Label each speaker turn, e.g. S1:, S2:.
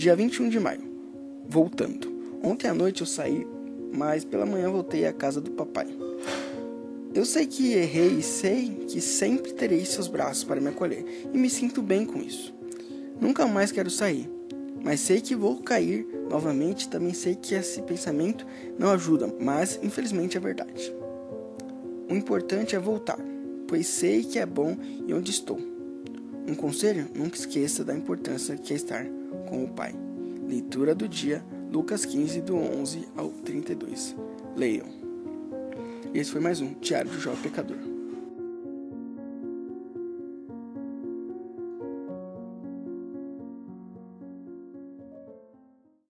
S1: Dia 21 de maio. Voltando. Ontem à noite eu saí, mas pela manhã voltei à casa do papai. Eu sei que errei e sei que sempre terei seus braços para me acolher, e me sinto bem com isso. Nunca mais quero sair, mas sei que vou cair novamente. Também sei que esse pensamento não ajuda, mas infelizmente é verdade. O importante é voltar, pois sei que é bom e onde estou. Um conselho: nunca esqueça da importância que é estar com o Pai. Leitura do dia, Lucas 15, do 11 ao 32. Leiam. Esse foi mais um Diário do Jovem Pecador.